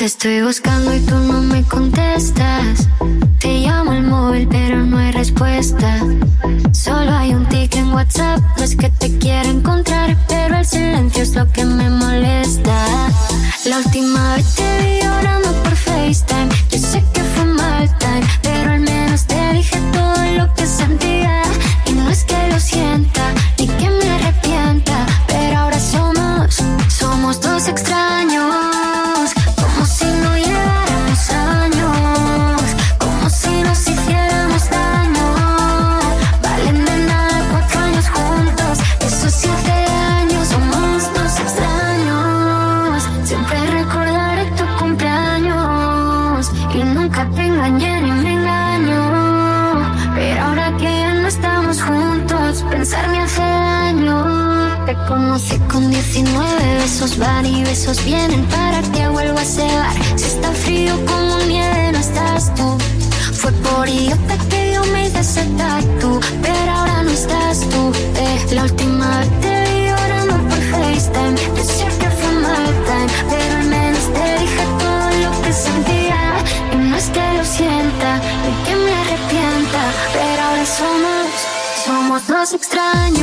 Te estoy buscando y tú no me contestas. Te llamo al móvil, pero no hay respuesta. Solo hay un tic en WhatsApp, no es que te quiero encontrar, pero el silencio es lo que me molesta. La última vez te vi llorando por FaceTime besos van y besos vienen para que vuelva a cebar. Si está frío como nieve, no estás tú. Fue por idiota que yo me hice ese tatu, pero ahora no estás tú. Eh. La última vez te vi llorando por FaceTime. Decía que fue mal time, pero al menos te dije todo lo que sentía. Y no es que lo sienta, ni que me arrepienta, pero ahora somos, somos dos extraños.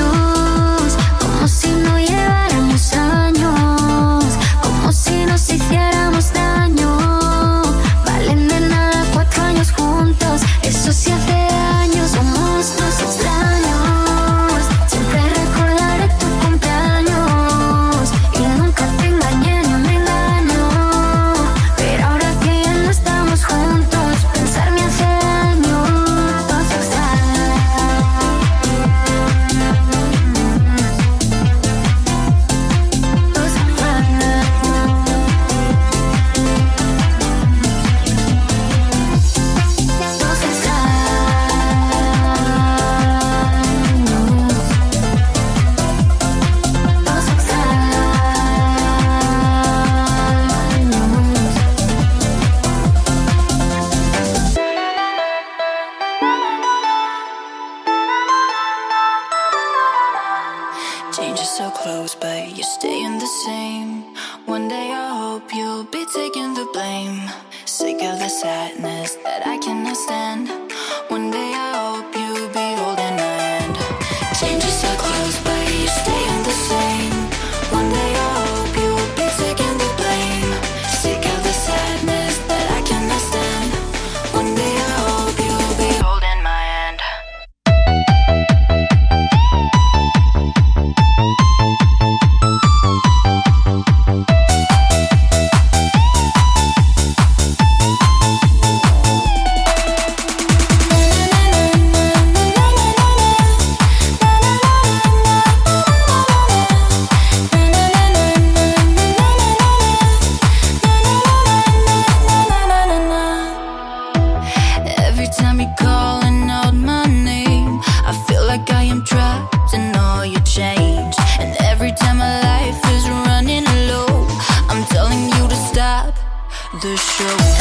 the show.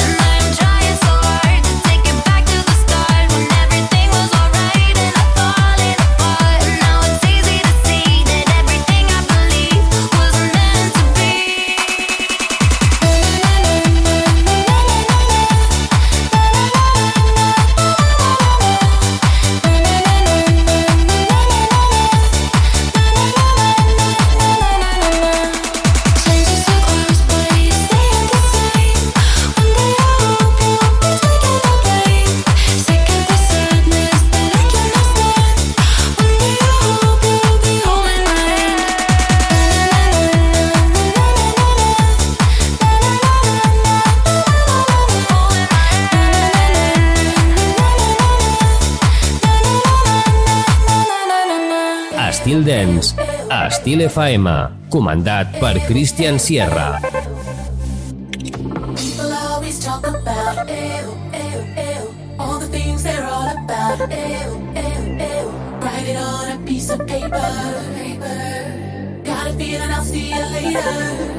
FM, comandat per Christian Sierra. Write it on a piece of paper, paper. got a feeling I'll see you later.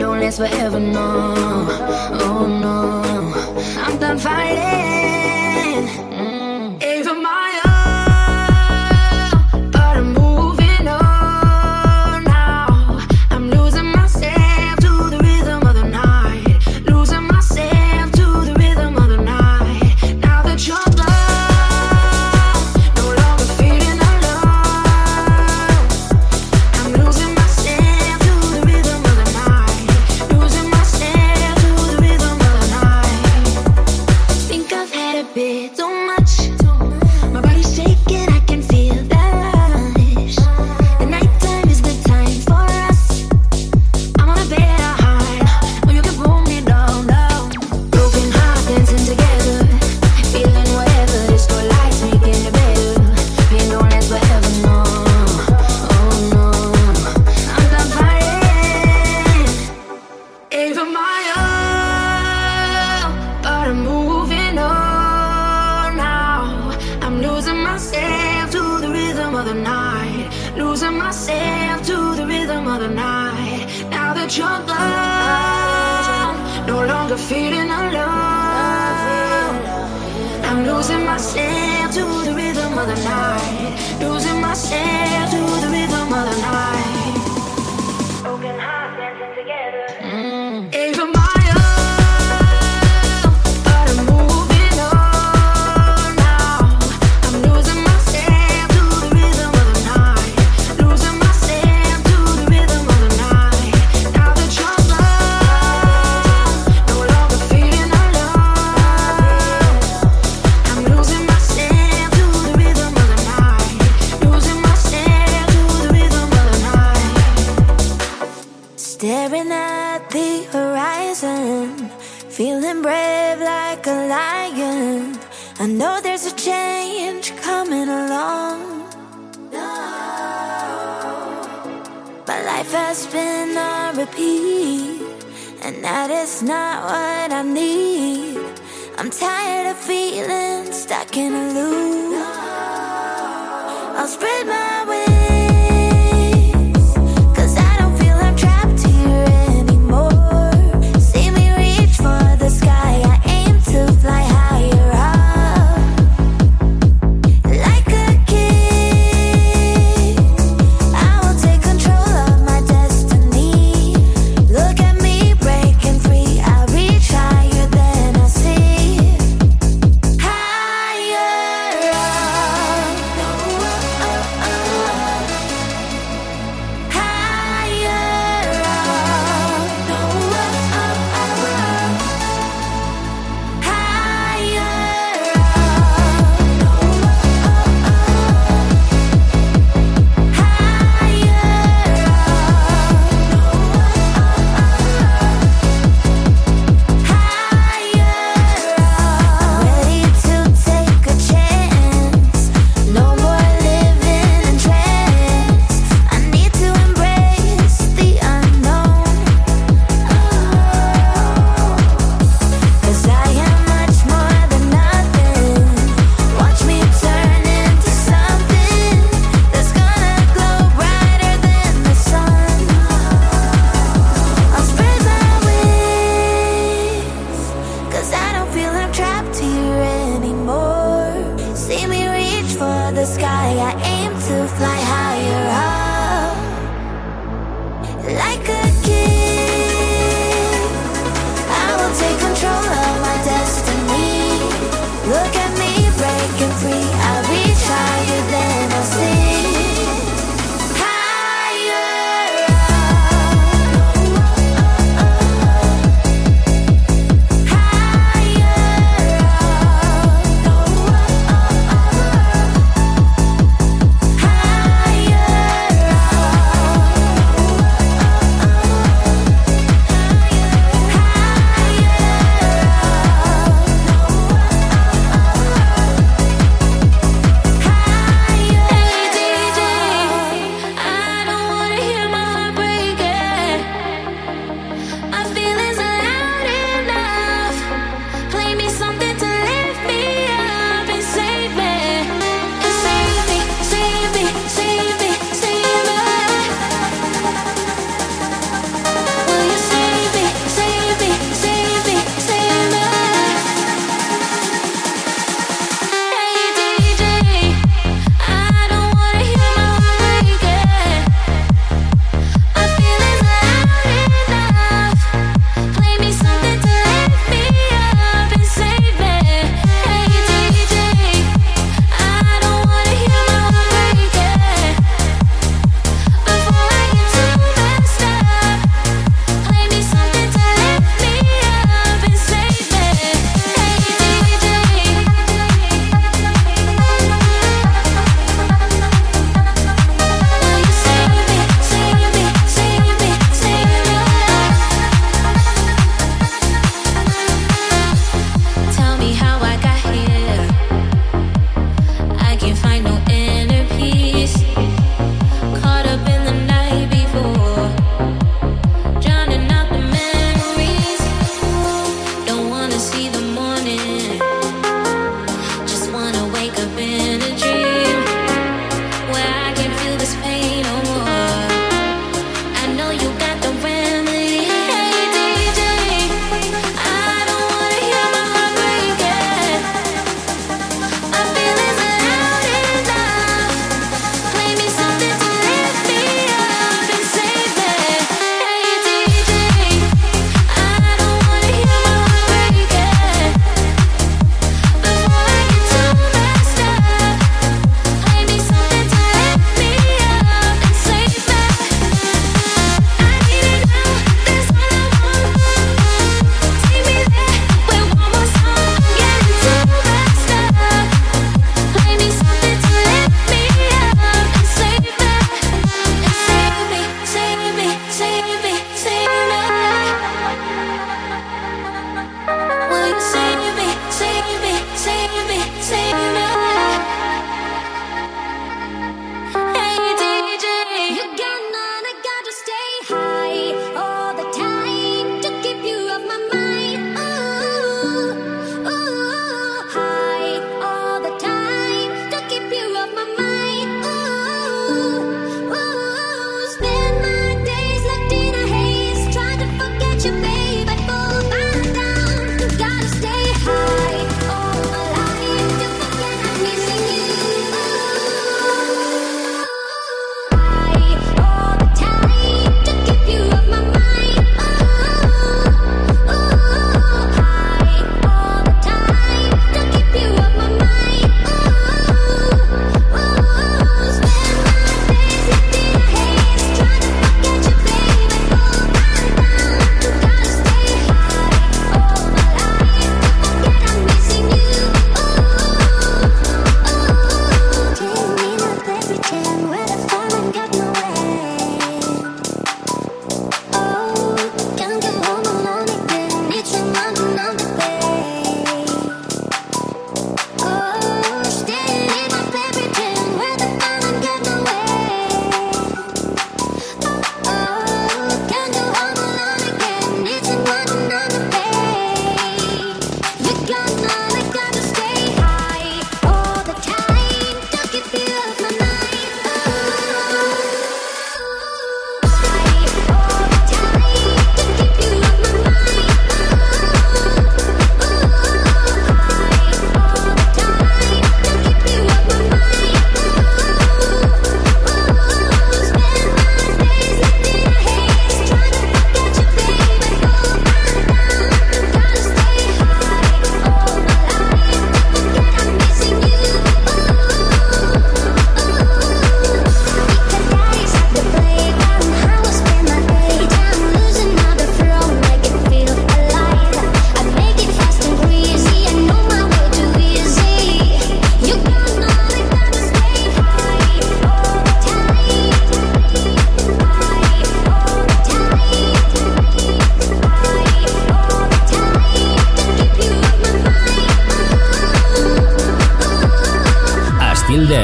don't last forever, no. Oh no, I'm done fighting. brave like a lion. I know there's a change coming along. My life has been on repeat, and that is not what I need. I'm tired of feeling stuck in a loop. I'll spread my wings.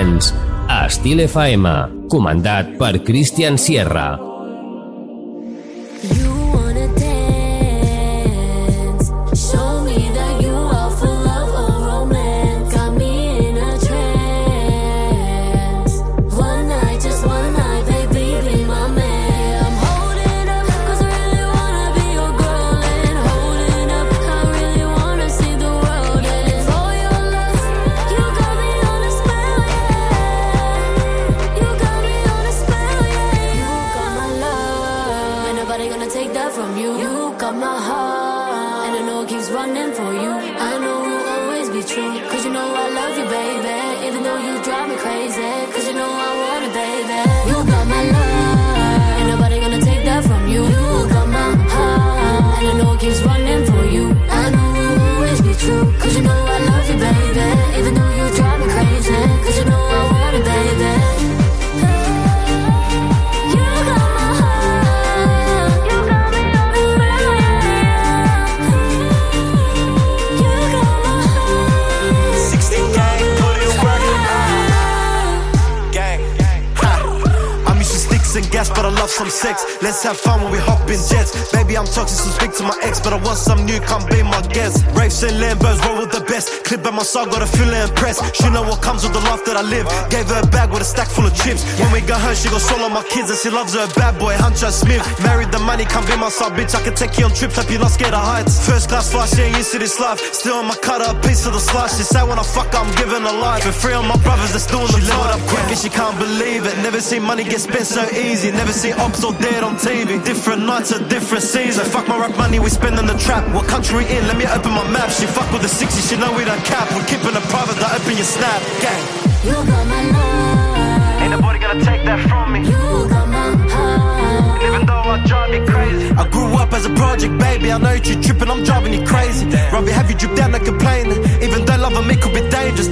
Dance, a Estil FM, comandat per Christian Sierra. Let's have fun when we hop in jets. Baby, I'm toxic, so speak to my ex, but I want some new, come be my guest. Raves and Lambos, roll with the best. Clip by my side, gotta feel impressed. She know what comes with the life that I live. Gave her a bag with a stack full of chips. When we got home, she gon' swallow my kids, and she loves her bad boy, Hunter Smith. Married the money, come be my side, bitch. I can take you on trips, hope you're not scared of heights. First class flight, she ain't used to this life. Still on my cutter, a piece of the slice. She say when I fuck, I'm giving her life. For free on my brothers that's doing the She up quick and she can't believe it. Never seen money get spent so easy. Never seen ops or dead on TV. Different nights, a different season. Fuck my rap money, we spend on the trap. What country in? Let me open my map. She fuck with the 60, she know we don't cap. We're keeping it private, don't open your snap. Gang. You got my love. Ain't nobody gonna take that from me. You got my heart. even though I drive me crazy. I grew up as a project, baby. I know you tripping, I'm driving you crazy. Robbie, have you drip down and complaining? Even though loving me could be dangerous.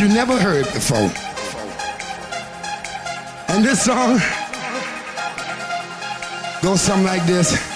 you never heard before. And this song goes something like this.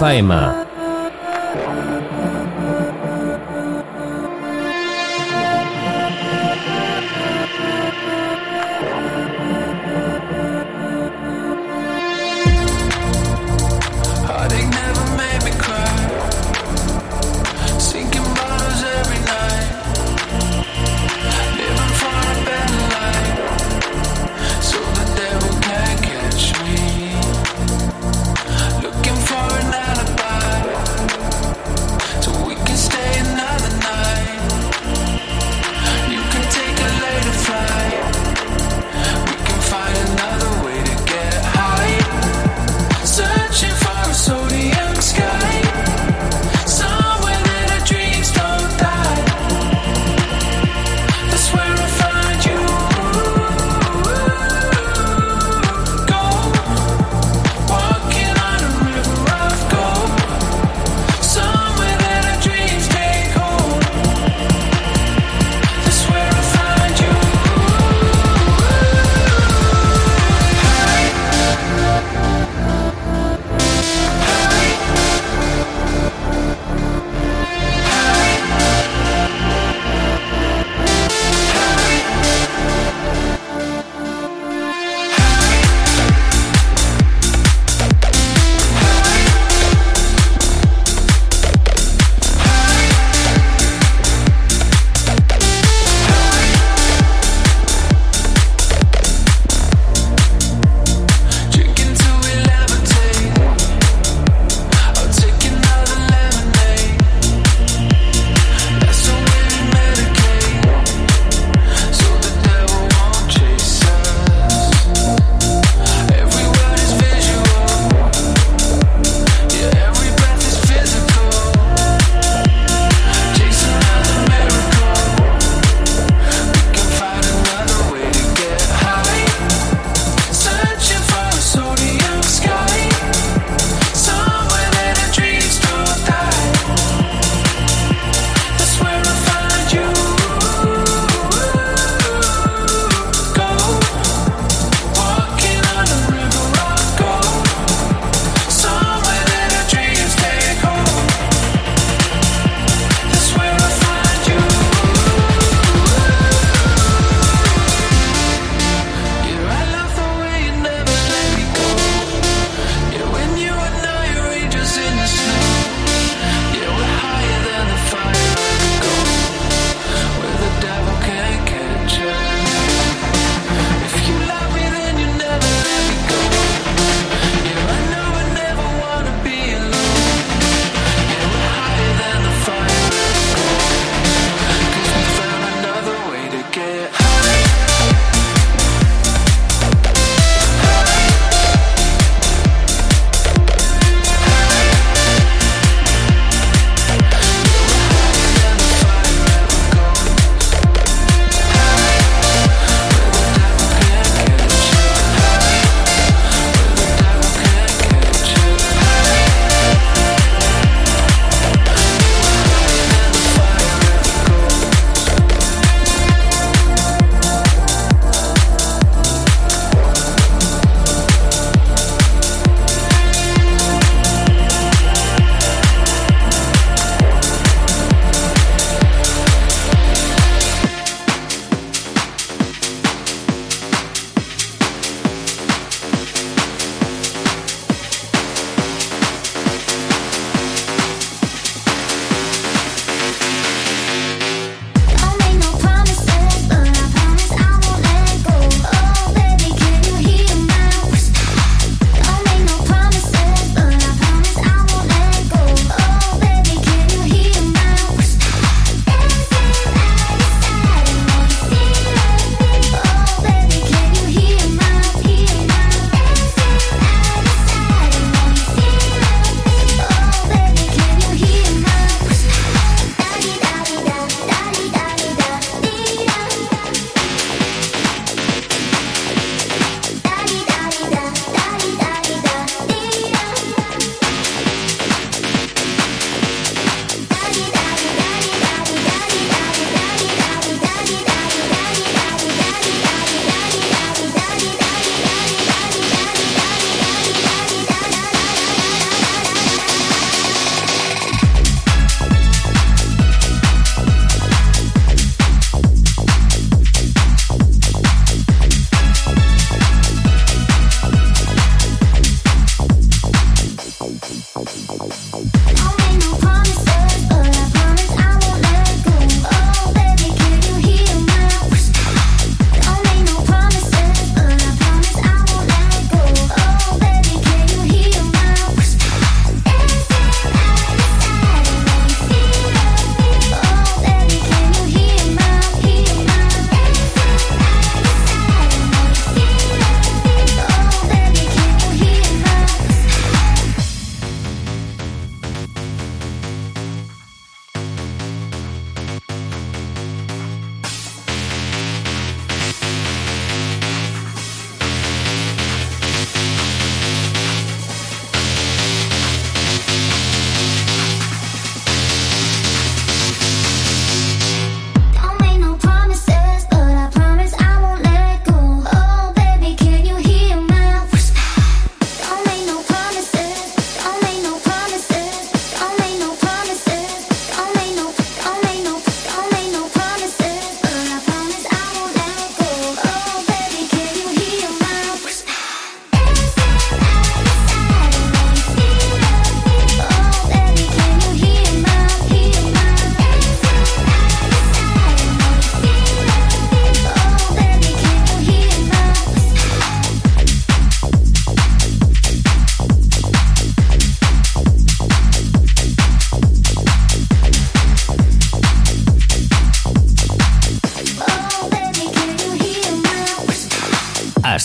在吗？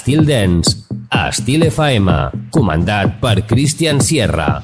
Estil Dance, a Estil FM, comandat per Christian Sierra.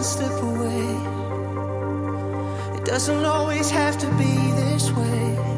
can slip away. It doesn't always have to be this way.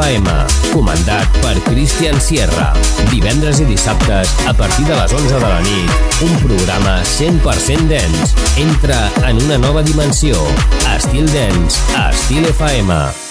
FM, comandat per Cristian Sierra. Divendres i dissabtes, a partir de les 11 de la nit, un programa 100% dens. Entra en una nova dimensió. Estil dens, Estil FM.